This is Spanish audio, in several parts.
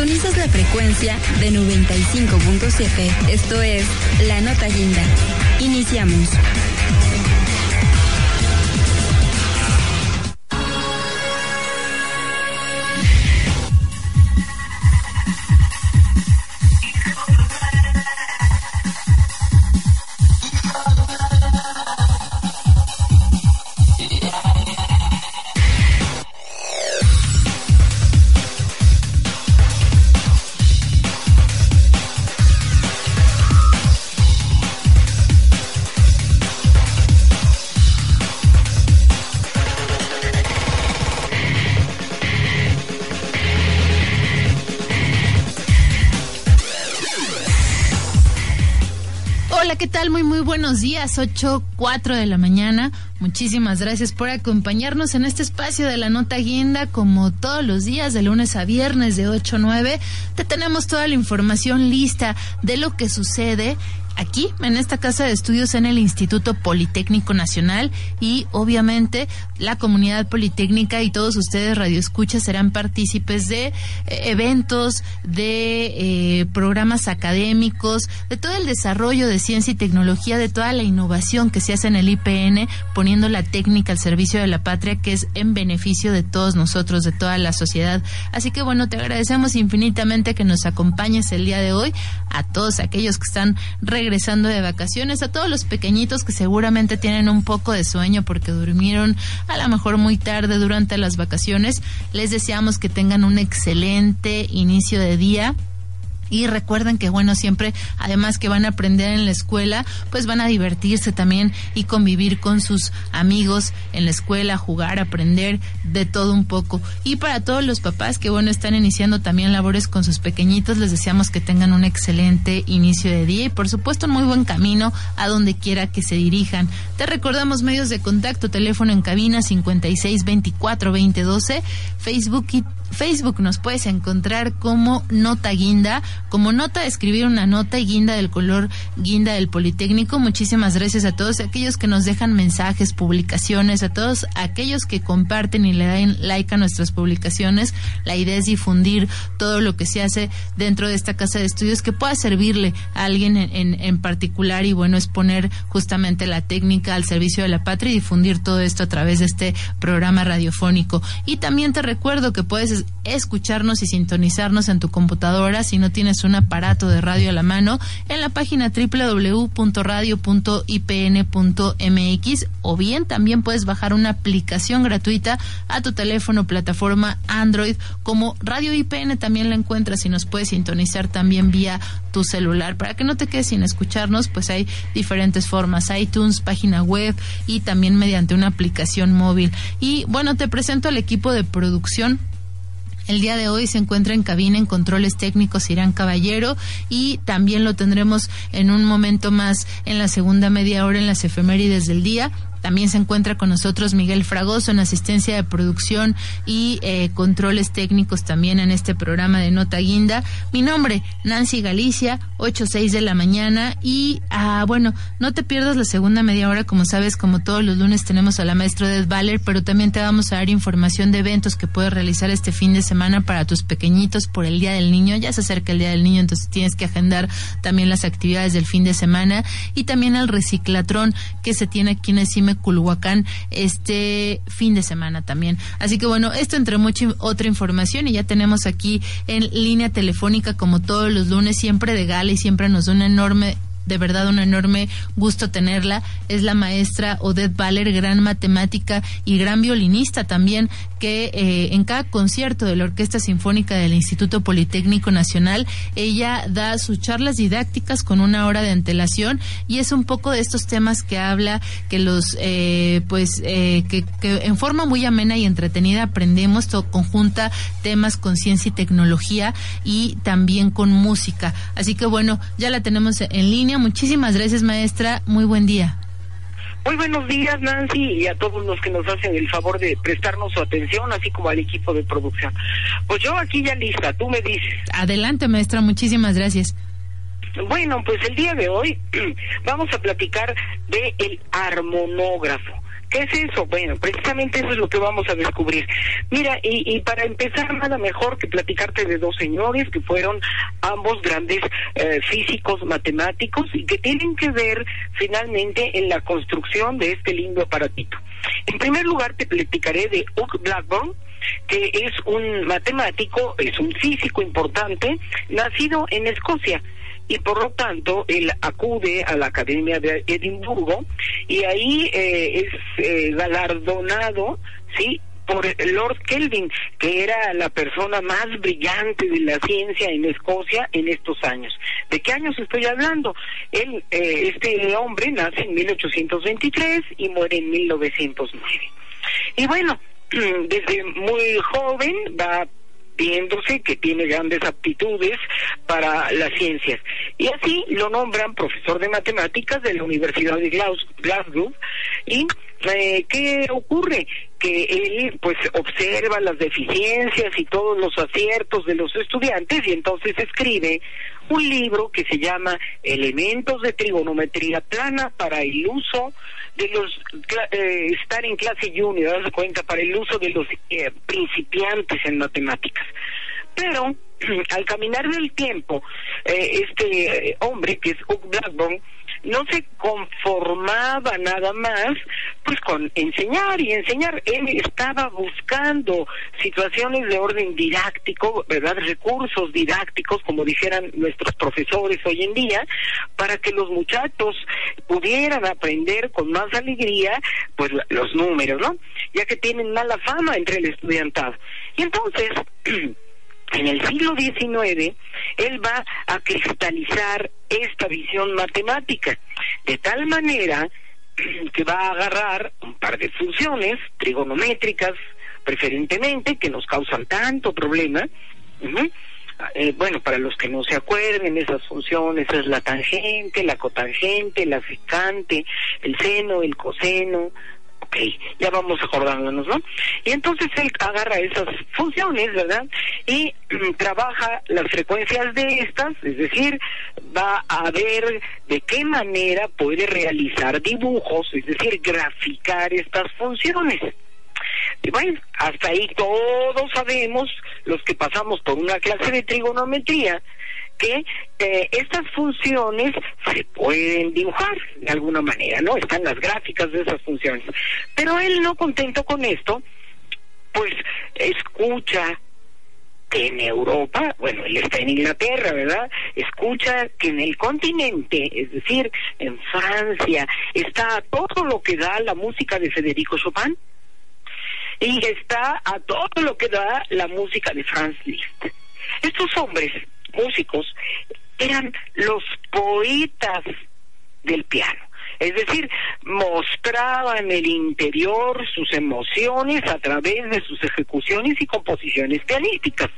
Sintonizas la frecuencia de 95.7. Esto es La Nota Guinda. Iniciamos. Muy, muy buenos días, 8, 4 de la mañana. Muchísimas gracias por acompañarnos en este espacio de la Nota Guinda, como todos los días, de lunes a viernes, de 8 a 9. Te tenemos toda la información lista de lo que sucede aquí, en esta casa de estudios en el Instituto Politécnico Nacional y obviamente la comunidad politécnica y todos ustedes radioescuchas serán partícipes de eh, eventos, de eh, programas académicos, de todo el desarrollo de ciencia y tecnología, de toda la innovación que se hace en el IPN, poniendo la técnica al servicio de la patria que es en beneficio de todos nosotros, de toda la sociedad. Así que bueno, te agradecemos infinitamente que nos acompañes el día de hoy, a todos aquellos que están regresando de vacaciones, a todos los pequeñitos que seguramente tienen un poco de sueño porque durmieron a lo mejor muy tarde durante las vacaciones. Les deseamos que tengan un excelente inicio de día y recuerden que bueno, siempre además que van a aprender en la escuela, pues van a divertirse también y convivir con sus amigos en la escuela, jugar, aprender de todo un poco. Y para todos los papás que bueno, están iniciando también labores con sus pequeñitos, les deseamos que tengan un excelente inicio de día y por supuesto un muy buen camino a donde quiera que se dirijan. Te recordamos medios de contacto, teléfono en cabina 56 24 20 12, Facebook y Facebook nos puedes encontrar como Nota Guinda, como nota escribir una nota y guinda del color guinda del Politécnico. Muchísimas gracias a todos aquellos que nos dejan mensajes, publicaciones, a todos aquellos que comparten y le dan like a nuestras publicaciones. La idea es difundir todo lo que se hace dentro de esta casa de estudios que pueda servirle a alguien en, en particular y bueno, es poner justamente la técnica al servicio de la patria y difundir todo esto a través de este programa radiofónico. Y también te recuerdo que puedes escucharnos y sintonizarnos en tu computadora si no tienes un aparato de radio a la mano en la página www.radio.ipn.mx o bien también puedes bajar una aplicación gratuita a tu teléfono plataforma Android como Radio IPN también la encuentras y nos puedes sintonizar también vía tu celular. Para que no te quedes sin escucharnos pues hay diferentes formas iTunes página web y también mediante una aplicación móvil. Y bueno te presento al equipo de producción el día de hoy se encuentra en cabina en controles técnicos Irán Caballero y también lo tendremos en un momento más en la segunda media hora en las efemérides del día. También se encuentra con nosotros Miguel Fragoso en asistencia de producción y eh, controles técnicos también en este programa de Nota Guinda. Mi nombre, Nancy Galicia, 8.6 de la mañana. Y ah, bueno, no te pierdas la segunda media hora, como sabes, como todos los lunes tenemos a la maestra Ed Valer, pero también te vamos a dar información de eventos que puedes realizar este fin de semana para tus pequeñitos por el Día del Niño. Ya se acerca el Día del Niño, entonces tienes que agendar también las actividades del fin de semana y también el reciclatrón que se tiene aquí en Culhuacán este fin de semana también. Así que bueno, esto entre mucha otra información y ya tenemos aquí en línea telefónica como todos los lunes siempre de gala y siempre nos da una enorme de verdad un enorme gusto tenerla. Es la maestra Odette Baller, gran matemática y gran violinista también, que eh, en cada concierto de la Orquesta Sinfónica del Instituto Politécnico Nacional, ella da sus charlas didácticas con una hora de antelación y es un poco de estos temas que habla, que los, eh, pues, eh, que, que, en forma muy amena y entretenida aprendemos, todo, conjunta temas con ciencia y tecnología y también con música. Así que bueno, ya la tenemos en línea. Muchísimas gracias, maestra. Muy buen día. Muy buenos días, Nancy, y a todos los que nos hacen el favor de prestarnos su atención, así como al equipo de producción. Pues yo aquí ya lista, tú me dices. Adelante, maestra, muchísimas gracias. Bueno, pues el día de hoy vamos a platicar de el armonógrafo. ¿Qué es eso? Bueno, precisamente eso es lo que vamos a descubrir. Mira, y, y para empezar, nada mejor que platicarte de dos señores que fueron ambos grandes eh, físicos matemáticos y que tienen que ver finalmente en la construcción de este lindo aparatito. En primer lugar, te platicaré de Hugh Blackburn, que es un matemático, es un físico importante, nacido en Escocia y por lo tanto él acude a la Academia de Edimburgo y ahí eh, es eh, galardonado, ¿sí? por Lord Kelvin, que era la persona más brillante de la ciencia en Escocia en estos años. ¿De qué años estoy hablando? Él, eh, este hombre nace en 1823 y muere en 1909. Y bueno, desde muy joven va viéndose que tiene grandes aptitudes para las ciencias. Y así lo nombran profesor de matemáticas de la Universidad de Glasgow. ¿Y eh, qué ocurre? Que él pues observa las deficiencias y todos los aciertos de los estudiantes y entonces escribe un libro que se llama Elementos de trigonometría plana para el uso de los eh, estar en clase junior, darse cuenta, para el uso de los eh, principiantes en matemáticas. Pero al caminar del tiempo, eh, este hombre que es Hugh Blackburn no se conformaba nada más pues con enseñar y enseñar. Él estaba buscando situaciones de orden didáctico, ¿verdad? Recursos didácticos, como dijeran nuestros profesores hoy en día, para que los muchachos pudieran aprender con más alegría pues los números, ¿no? Ya que tienen mala fama entre el estudiantado. Y entonces en el siglo XIX, él va a cristalizar esta visión matemática, de tal manera que va a agarrar un par de funciones trigonométricas, preferentemente, que nos causan tanto problema. Eh, bueno, para los que no se acuerden, esas funciones es la tangente, la cotangente, la secante, el seno, el coseno, ok, ya vamos acordándonos, ¿no? Y entonces él agarra esas funciones, ¿verdad? Y mm, trabaja las frecuencias de estas, es decir, va a ver de qué manera puede realizar dibujos, es decir, graficar estas funciones. Y bueno, hasta ahí todos sabemos, los que pasamos por una clase de trigonometría, que eh, estas funciones se pueden dibujar de alguna manera, ¿no? Están las gráficas de esas funciones. Pero él no contento con esto, pues escucha que en Europa, bueno, él está en Inglaterra, ¿verdad? Escucha que en el continente, es decir, en Francia, está todo lo que da la música de Federico Chopin y está a todo lo que da la música de Franz Liszt. Estos hombres músicos eran los poetas del piano. Es decir, mostraban el interior sus emociones a través de sus ejecuciones y composiciones pianísticas.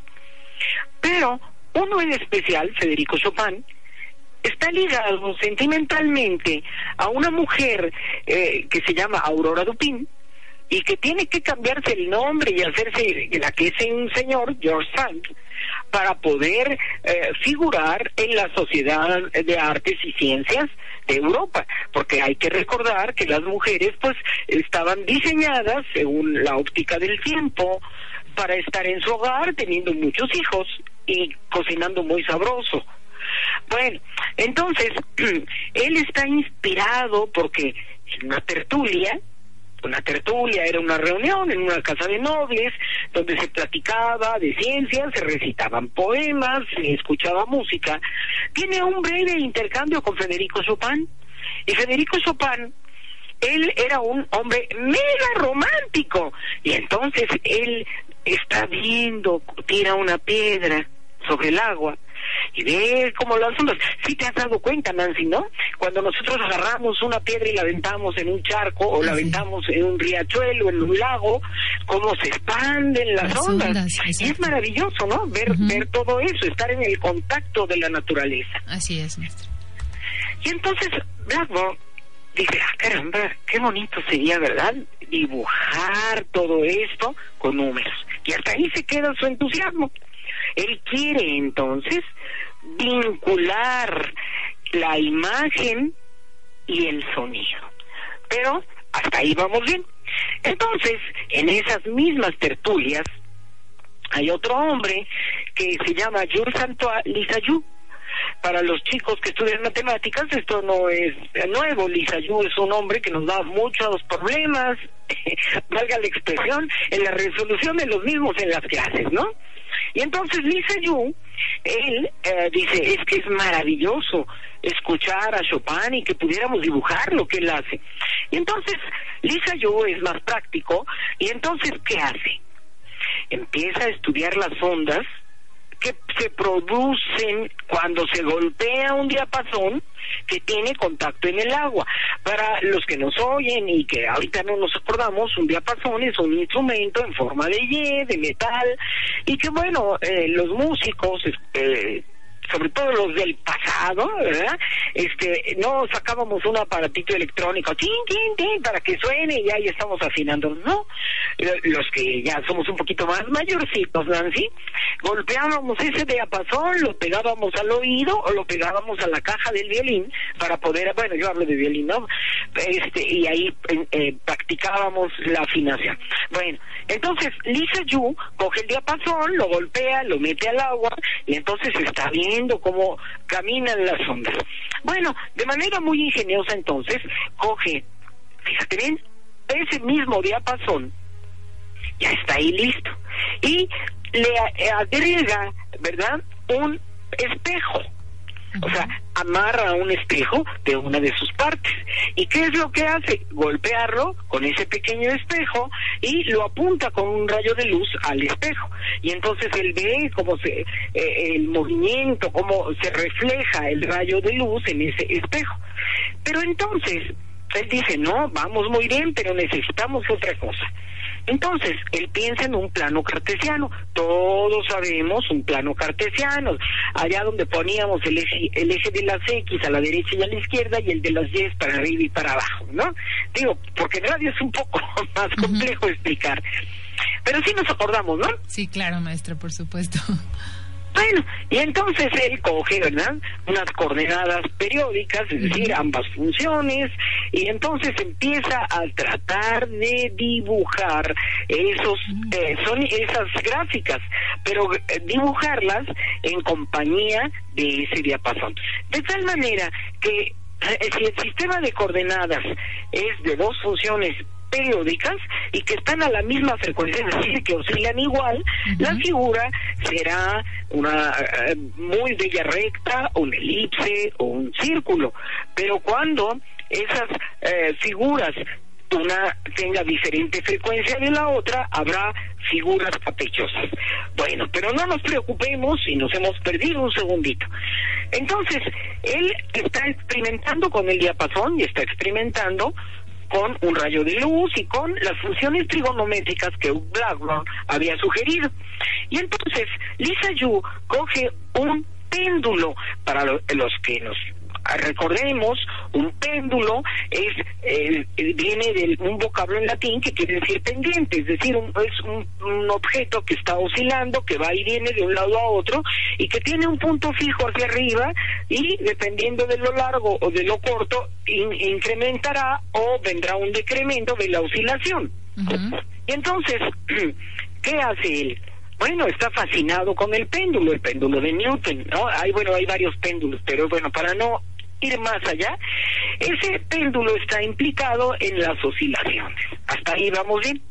Pero uno en especial, Federico Chopin, está ligado sentimentalmente a una mujer eh, que se llama Aurora Dupin y que tiene que cambiarse el nombre y hacerse la que es un señor, George Sand, para poder eh, figurar en la Sociedad de Artes y Ciencias de Europa, porque hay que recordar que las mujeres pues estaban diseñadas según la óptica del tiempo para estar en su hogar teniendo muchos hijos y cocinando muy sabroso. Bueno, entonces él está inspirado porque en una tertulia una tertulia, era una reunión en una casa de nobles donde se platicaba de ciencias, se recitaban poemas, se escuchaba música. Tiene un breve intercambio con Federico Chopin y Federico Chopin él era un hombre mega romántico y entonces él está viendo, tira una piedra sobre el agua y ve cómo las ondas. Si te has dado cuenta, Nancy, ¿no? Cuando nosotros agarramos una piedra y la aventamos en un charco o la aventamos en un riachuelo, en un lago, cómo se expanden las, ondas. y es maravilloso, ¿no? Ver, ver todo eso, estar en el contacto de la naturaleza. Así es, maestro. Y entonces Blackmore dice, ah, caramba, qué bonito sería, ¿verdad? Dibujar todo esto con números. Y hasta ahí se queda su entusiasmo. Él quiere entonces vincular la imagen y el sonido. Pero hasta ahí vamos bien. Entonces, en esas mismas tertulias, hay otro hombre que se llama Jules Antoine Lisayou. Para los chicos que estudian matemáticas, esto no es nuevo. Lisayou es un hombre que nos da muchos problemas, valga la expresión, en la resolución de los mismos en las clases, ¿no? Y entonces Lisa Yu, él eh, dice, es que es maravilloso escuchar a Chopin y que pudiéramos dibujar lo que él hace. Y entonces Lisa Yu es más práctico y entonces ¿qué hace? Empieza a estudiar las ondas que se producen cuando se golpea un diapasón que tiene contacto en el agua. Para los que nos oyen y que ahorita no nos acordamos, un diapasón es un instrumento en forma de Y, de metal, y que bueno, eh, los músicos eh, sobre todo los del pasado, ¿verdad? Este, no sacábamos un aparatito electrónico, tin, tin, tin, para que suene y ahí estamos afinando, ¿no? Los que ya somos un poquito más mayorcitos, Nancy, golpeábamos ese diapasón, lo pegábamos al oído o lo pegábamos a la caja del violín para poder, bueno, yo hablo de violín, ¿no? Este, y ahí eh, practicábamos la afinación. Bueno, entonces Lisa Yu coge el diapasón, lo golpea, lo mete al agua y entonces está viendo cómo caminan las ondas. Bueno, de manera muy ingeniosa entonces coge, fíjate bien, ese mismo diapasón ya está ahí listo y le agrega, ¿verdad? Un espejo o sea, amarra un espejo de una de sus partes. ¿Y qué es lo que hace? Golpearlo con ese pequeño espejo y lo apunta con un rayo de luz al espejo. Y entonces él ve cómo se, eh, el movimiento, cómo se refleja el rayo de luz en ese espejo. Pero entonces, él dice, no, vamos muy bien, pero necesitamos otra cosa. Entonces, él piensa en un plano cartesiano. Todos sabemos un plano cartesiano. Allá donde poníamos el eje, el eje de las X a la derecha y a la izquierda y el de las Y para arriba y para abajo, ¿no? Digo, porque en radio es un poco más complejo explicar. Pero sí nos acordamos, ¿no? Sí, claro, maestra, por supuesto. Bueno, y entonces él coge, ¿verdad? Unas coordenadas periódicas, es decir, ambas funciones, y entonces empieza a tratar de dibujar esos, eh, son esas gráficas, pero eh, dibujarlas en compañía de ese diapasón. De tal manera que eh, si el sistema de coordenadas es de dos funciones periódicas y que están a la misma frecuencia, es decir, que oscilan igual, la figura será una eh, muy bella recta, una elipse o un círculo. Pero cuando esas eh, figuras una tenga diferente frecuencia de la otra, habrá figuras capechosas. Bueno, pero no nos preocupemos si nos hemos perdido un segundito. Entonces, él está experimentando con el diapasón y está experimentando con un rayo de luz y con las funciones trigonométricas que Blackburn había sugerido. Y entonces Lisa Yu coge un péndulo para los que nos recordemos, un péndulo es eh, viene de un vocablo en latín que quiere decir pendiente, es decir, es un, objeto que está oscilando, que va y viene de un lado a otro y que tiene un punto fijo hacia arriba y dependiendo de lo largo o de lo corto incrementará o vendrá un decremento de la oscilación. Y entonces, ¿qué hace él? Bueno, está fascinado con el péndulo, el péndulo de Newton, ¿no? Hay, bueno, hay varios péndulos, pero bueno, para no ir más allá, ese péndulo está implicado en las oscilaciones. Hasta ahí vamos bien.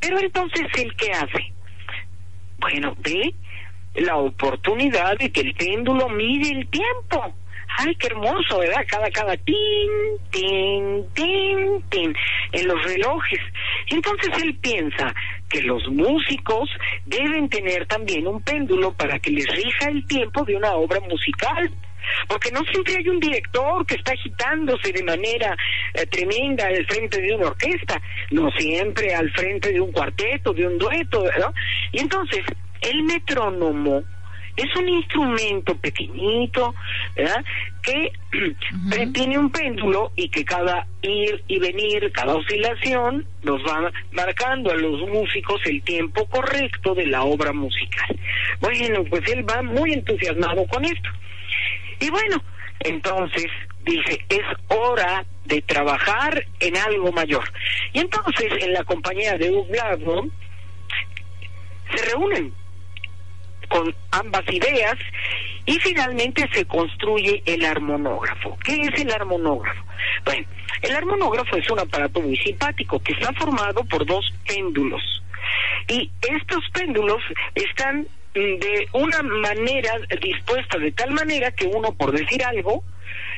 Pero entonces, ¿el qué hace? Bueno, ve la oportunidad de que el péndulo mide el tiempo. Ay, qué hermoso, ¿verdad? Cada, cada tin, tin, tin, tin, en los relojes. Entonces él piensa que los músicos deben tener también un péndulo para que les rija el tiempo de una obra musical. Porque no siempre hay un director que está agitándose de manera eh, tremenda al frente de una orquesta, no siempre al frente de un cuarteto, de un dueto, ¿no? Y entonces, el metrónomo es un instrumento pequeñito, ¿verdad? Que tiene un péndulo y que cada ir y venir, cada oscilación, nos va marcando a los músicos el tiempo correcto de la obra musical. Bueno, pues él va muy entusiasmado con esto. Y bueno, entonces dice, es hora de trabajar en algo mayor. Y entonces en la compañía de Hugh se reúnen con ambas ideas y finalmente se construye el armonógrafo. ¿Qué es el armonógrafo? Bueno, el armonógrafo es un aparato muy simpático que está formado por dos péndulos. Y estos péndulos están de una manera dispuesta de tal manera que uno, por decir algo,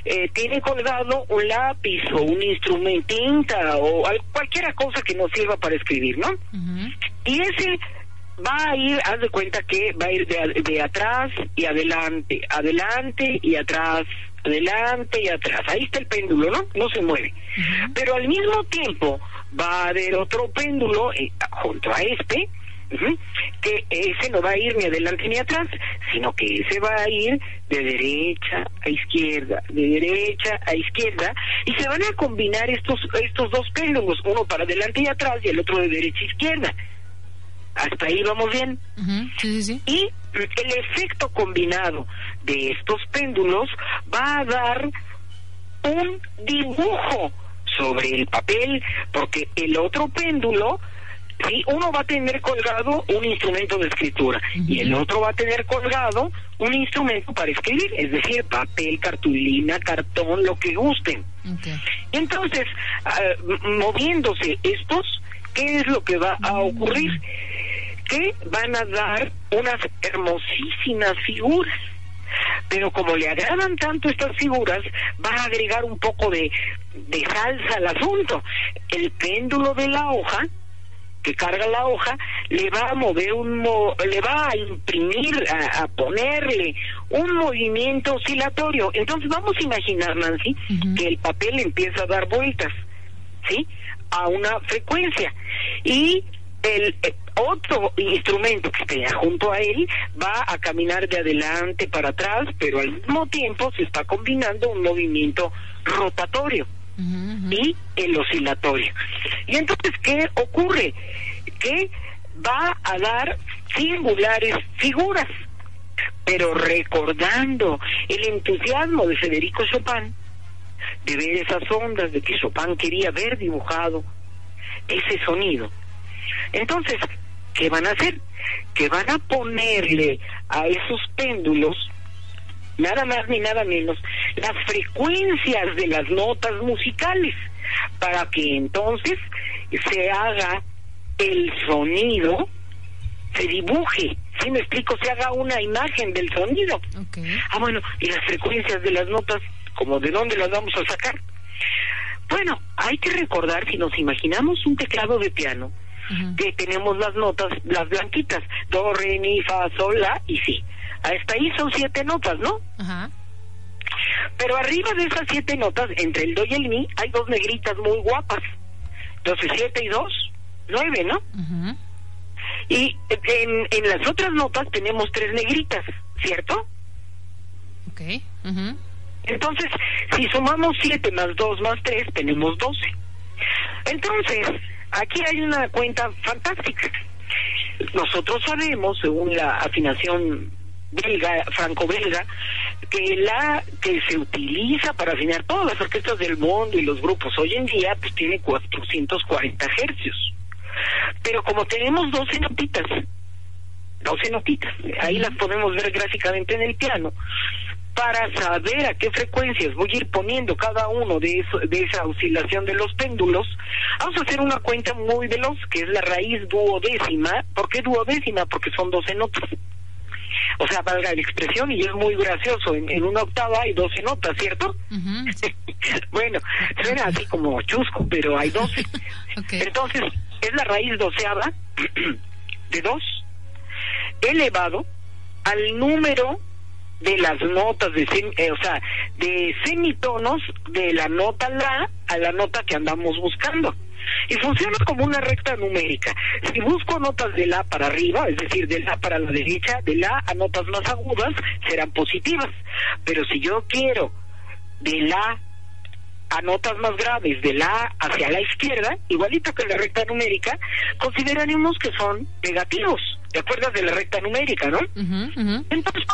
eh, tiene colgado un lápiz o un instrumentinta o cualquier cosa que nos sirva para escribir, ¿no? Y ese va a ir, haz de cuenta que va a ir de, de atrás y adelante, adelante y atrás, adelante y atrás. Ahí está el péndulo, ¿no? No se mueve. Pero al mismo tiempo va a haber otro péndulo eh, junto a este, que ese no va a ir ni adelante ni atrás, sino que ese va a ir de derecha a izquierda, de derecha a izquierda, y se van a combinar estos, estos dos péndulos, uno para adelante y atrás y el otro de derecha a izquierda. Hasta ahí vamos bien. Y el efecto combinado de estos péndulos va a dar un dibujo sobre el papel, porque el otro péndulo Sí, uno va a tener colgado un instrumento de escritura y el otro va a tener colgado un instrumento para escribir, es decir, papel, cartulina, cartón, lo que gusten. Entonces, ah, moviéndose estos, ¿qué es lo que va a ocurrir? Que van a dar unas hermosísimas figuras. Pero como le agradan tanto estas figuras, va a agregar un poco de, de salsa al asunto. El péndulo de la hoja que carga la hoja le va a mover un le va a imprimir a, ponerle un movimiento oscilatorio. Entonces vamos a imaginar Nancy que el papel empieza a dar vueltas sí a una frecuencia. Y el eh, otro instrumento que esté junto a él va a caminar de adelante para atrás, pero al mismo tiempo se está combinando un movimiento rotatorio y el oscilatorio. Y entonces, ¿qué ocurre? Que va a dar singulares figuras, pero recordando el entusiasmo de Federico Chopin, de ver esas ondas, de que Chopin quería ver dibujado ese sonido. Entonces, ¿qué van a hacer? Que van a ponerle a esos péndulos nada más ni nada menos, las frecuencias de las notas musicales, para que entonces se haga el sonido, se dibuje, si me explico, se haga una imagen del sonido. Ah, bueno, y las frecuencias de las notas, como de dónde las vamos a sacar. Bueno, hay que recordar, si nos imaginamos un teclado de piano, que tenemos las notas, las blanquitas, do, re, mi, fa, sol, la y si. Hasta ahí son siete notas, ¿no? Ajá. Pero arriba de esas siete notas, entre el do y el mi, hay dos negritas muy guapas. Entonces, siete y dos, nueve, ¿no? Ajá. Y en, en las otras notas tenemos tres negritas, ¿cierto? Ok. Entonces, si sumamos siete más dos más tres, tenemos doce. Entonces, aquí hay una cuenta fantástica. Nosotros sabemos, según la afinación belga, franco-belga, que la que se utiliza para afinar todas las orquestas del mundo y los grupos hoy en día, pues tiene 440 hercios. Pero como tenemos 12 notitas, 12 notitas, ahí las podemos ver gráficamente en el piano, para saber a qué frecuencias voy a ir poniendo cada uno de, eso, de esa oscilación de los péndulos, vamos a hacer una cuenta muy veloz, que es la raíz duodécima. ¿Por qué duodécima? Porque son 12 notas. O sea, valga la expresión, y es muy gracioso, en, una octava hay 12 notas, ¿cierto? bueno, suena así como chusco, pero hay 12. Entonces, es la raíz doceava de 2 elevado al número de las notas de eh, o sea, de semitonos de la nota la a la nota que andamos buscando. Y funciona como una recta numérica. Si busco notas de la para arriba, es decir, de la para la derecha, de la a notas más agudas, serán positivas. Pero si yo quiero de la a notas más graves de la hacia la izquierda, igualito que la recta numérica, consideraremos que son negativos. ¿Te acuerdas de la recta numérica, no? Entonces,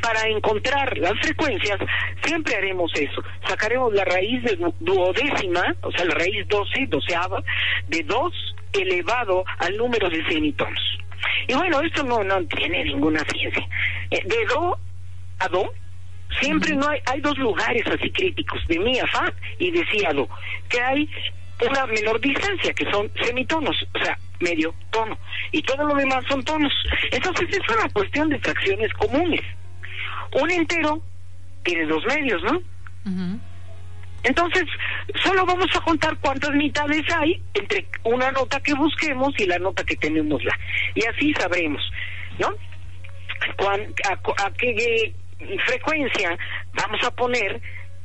para encontrar las frecuencias, siempre haremos eso. Sacaremos la raíz de duodécima, o sea, la raíz 12, doceava, de 2 elevado al número de semitonos. Y bueno, esto no, no tiene ninguna ciencia. Eh, de do a do, siempre no hay, hay dos lugares así críticos, de mi a fa y de si a do, que hay una menor distancia, que son semitonos, o sea, medio tono, y todo lo demás son tonos. Entonces es una cuestión de fracciones comunes. Un entero tiene dos medios, ¿no? Entonces, solo vamos a contar cuántas mitades hay entre una nota que busquemos y la nota que tenemos la. Y así sabremos, ¿no? a, a qué frecuencia vamos a poner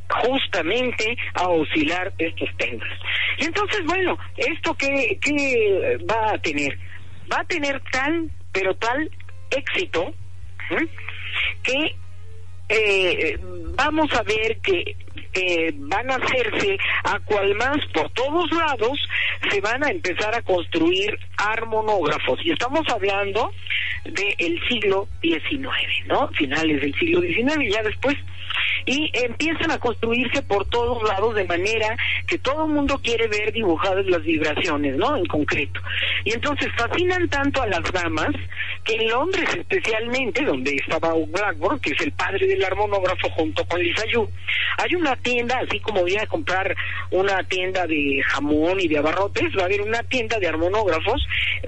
justamente a oscilar estos temas. Y entonces, bueno, ¿esto qué, qué va a tener? Va a tener tal, pero tal éxito que eh, vamos a ver que eh, van a hacerse a cual más por todos lados se van a empezar a construir armonógrafos y estamos hablando del siglo XIX, ¿no? Finales del siglo XIX y ya después y empiezan a construirse por todos lados de manera que todo el mundo quiere ver dibujadas las vibraciones, ¿no? En concreto. Y entonces fascinan tanto a las damas que en Londres especialmente, donde estaba Blackboard, que es el padre del armonógrafo junto con Lisa Yu, hay una tienda, así como voy a comprar una tienda de jamón y de abarrotes, va a haber una tienda de armonógrafos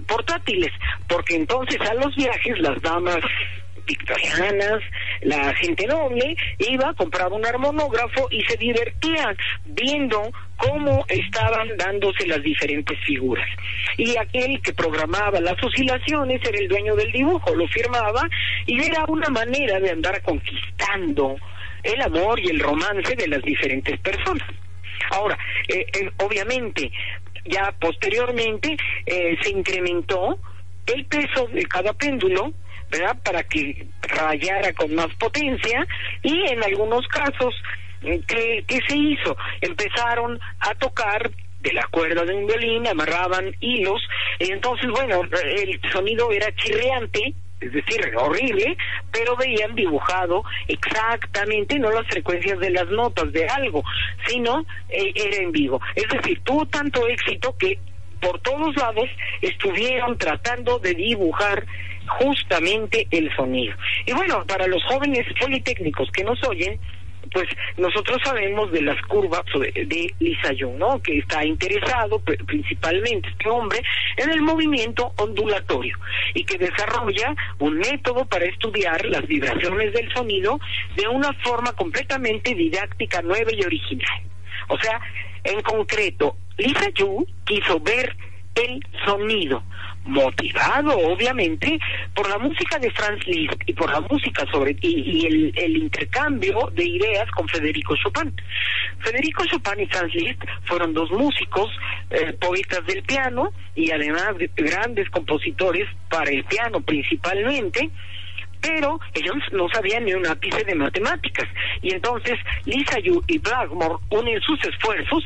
portátiles, porque entonces a los viajes las damas victorianas, la gente noble iba a comprar un armonógrafo y se divertían viendo cómo estaban dándose las diferentes figuras. Y aquel que programaba las oscilaciones era el dueño del dibujo, lo firmaba y era una manera de andar conquistando el amor y el romance de las diferentes personas. Ahora, eh, eh, obviamente, ya posteriormente eh, se incrementó el peso de cada péndulo, ¿verdad? Para que rayara con más potencia y en algunos casos, ¿qué, qué se hizo? Empezaron a tocar de la cuerda de un violín, amarraban hilos, y entonces, bueno, el sonido era chirreante, es decir, horrible, pero veían dibujado exactamente no las frecuencias de las notas de algo, sino eh, era en vivo. Es decir, tuvo tanto éxito que por todos lados estuvieron tratando de dibujar justamente el sonido. Y bueno, para los jóvenes politécnicos que nos oyen, pues nosotros sabemos de las curvas de, de Lisa Young, ¿no? Que está interesado principalmente este hombre en el movimiento ondulatorio y que desarrolla un método para estudiar las vibraciones del sonido de una forma completamente didáctica, nueva y original. O sea, en concreto, Lisa Yu quiso ver el sonido, motivado obviamente por la música de Franz Liszt y por la música sobre y, el, intercambio de ideas con Federico Chopin. Federico Chopin y Franz Liszt fueron dos músicos, eh, poetas del piano y además de grandes compositores para el piano principalmente pero ellos no sabían ni un ápice de matemáticas. Y entonces Lisa Yu y Blackmore unen sus esfuerzos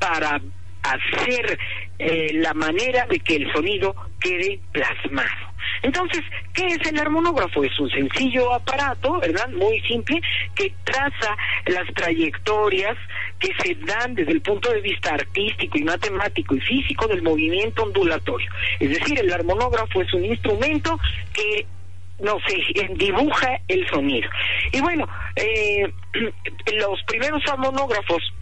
para hacer eh, la manera de que el sonido quede plasmado. Entonces, ¿qué es el armonógrafo? Es un sencillo aparato, ¿verdad? Muy simple, que traza las trayectorias que se dan desde el punto de vista artístico y matemático y físico del movimiento ondulatorio. Es decir, el armonógrafo es un instrumento que no sé, dibuja el sonido. Y bueno, eh, los primeros armonógrafos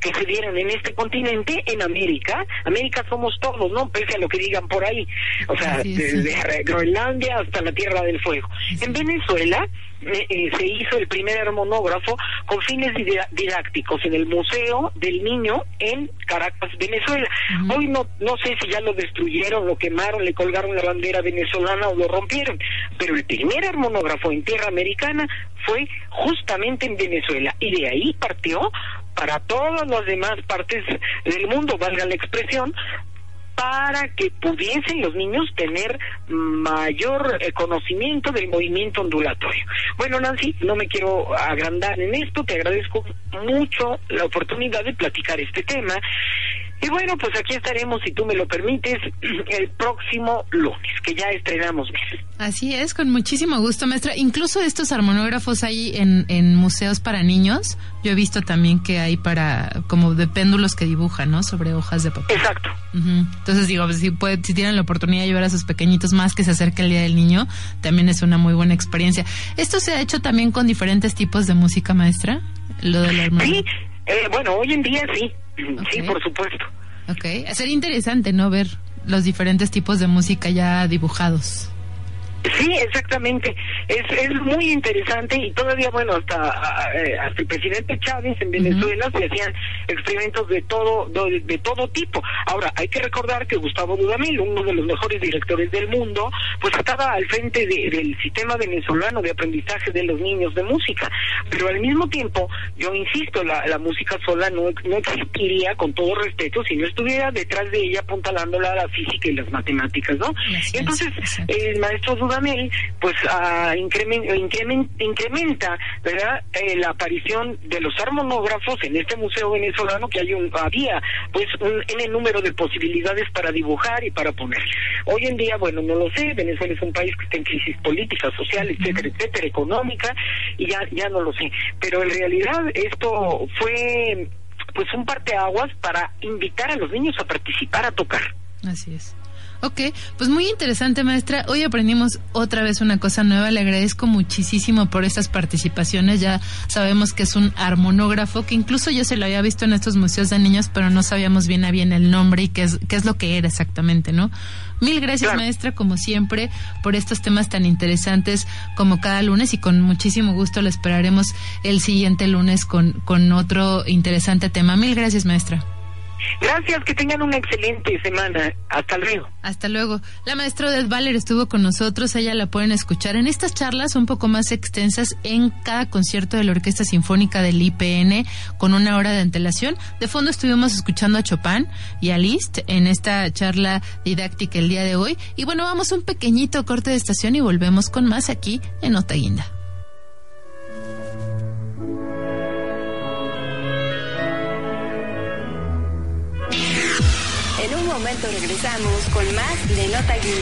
que se dieron en este continente, en América. América somos todos, ¿no? Pese a lo que digan por ahí. O sea, desde Groenlandia hasta la Tierra del Fuego. En Venezuela eh, eh, se hizo el primer armonógrafo con fines didácticos en el Museo del Niño en Caracas, Venezuela. Hoy no, no sé si ya lo destruyeron, lo quemaron, le colgaron la bandera venezolana o lo rompieron, pero el primer armonógrafo en tierra americana fue justamente en Venezuela y de ahí partió para todas las demás partes del mundo, valga la expresión, para que pudiesen los niños tener mayor eh, conocimiento del movimiento ondulatorio. Bueno, Nancy, no me quiero agrandar en esto, te agradezco mucho la oportunidad de platicar este tema. Y bueno, pues aquí estaremos, si tú me lo permites, el próximo lunes, que ya estrenamos Así es, con muchísimo gusto, maestra. Incluso estos armonógrafos hay en, en museos para niños. Yo he visto también que hay para, como de péndulos que dibujan, ¿no? Sobre hojas de papel. Exacto. Entonces digo, si, puede, si tienen la oportunidad de llevar a sus pequeñitos más que se acerque el Día del Niño, también es una muy buena experiencia. ¿Esto se ha hecho también con diferentes tipos de música, maestra? Lo del Sí, eh, bueno, hoy en día sí. Sí, por supuesto. Ok, sería interesante, ¿no? Ver los diferentes tipos de música ya dibujados. Sí, exactamente. Es, es muy interesante y todavía, bueno, hasta, eh, hasta el presidente Chávez en Venezuela se hacían experimentos de todo de, todo tipo. Ahora, hay que recordar que Gustavo Dudamel, uno de los mejores directores del mundo, pues estaba al frente del sistema venezolano de aprendizaje de los niños de música. Pero al mismo tiempo, yo insisto, la, la música sola no, no existiría, con todo respeto, si no estuviera detrás de ella apuntalándola a la física y las matemáticas, ¿no? Entonces, el maestro Dudamel pues incrementa, ¿verdad? Eh, la aparición de los armonógrafos en este museo venezolano que hay un, había pues un, en el número de posibilidades para dibujar y para poner. Hoy en día, bueno, no lo sé, Venezuela es un país que está en crisis política, social, etcétera, etcétera, económica, y ya, ya no lo sé. Pero en realidad esto fue pues un parteaguas para invitar a los niños a participar, a tocar. Así es. Ok, pues muy interesante, maestra. Hoy aprendimos otra vez una cosa nueva. Le agradezco muchísimo por estas participaciones. Ya sabemos que es un armonógrafo, que incluso yo se lo había visto en estos museos de niños, pero no sabíamos bien a bien el nombre y qué es, qué es lo que era exactamente, ¿no? Mil gracias, maestra, como siempre, por estos temas tan interesantes como cada lunes y con muchísimo gusto le esperaremos el siguiente lunes con, con otro interesante tema. Mil gracias, maestra. Gracias, que tengan una excelente semana. Hasta luego. Hasta luego. La maestra Odette Valer estuvo con nosotros. Ella la pueden escuchar en estas charlas un poco más extensas en cada concierto de la Orquesta Sinfónica del IPN con una hora de antelación. De fondo estuvimos escuchando a Chopin y a Liszt en esta charla didáctica el día de hoy. Y bueno, vamos a un pequeñito corte de estación y volvemos con más aquí en Otaguinda. Regresamos con más de Nota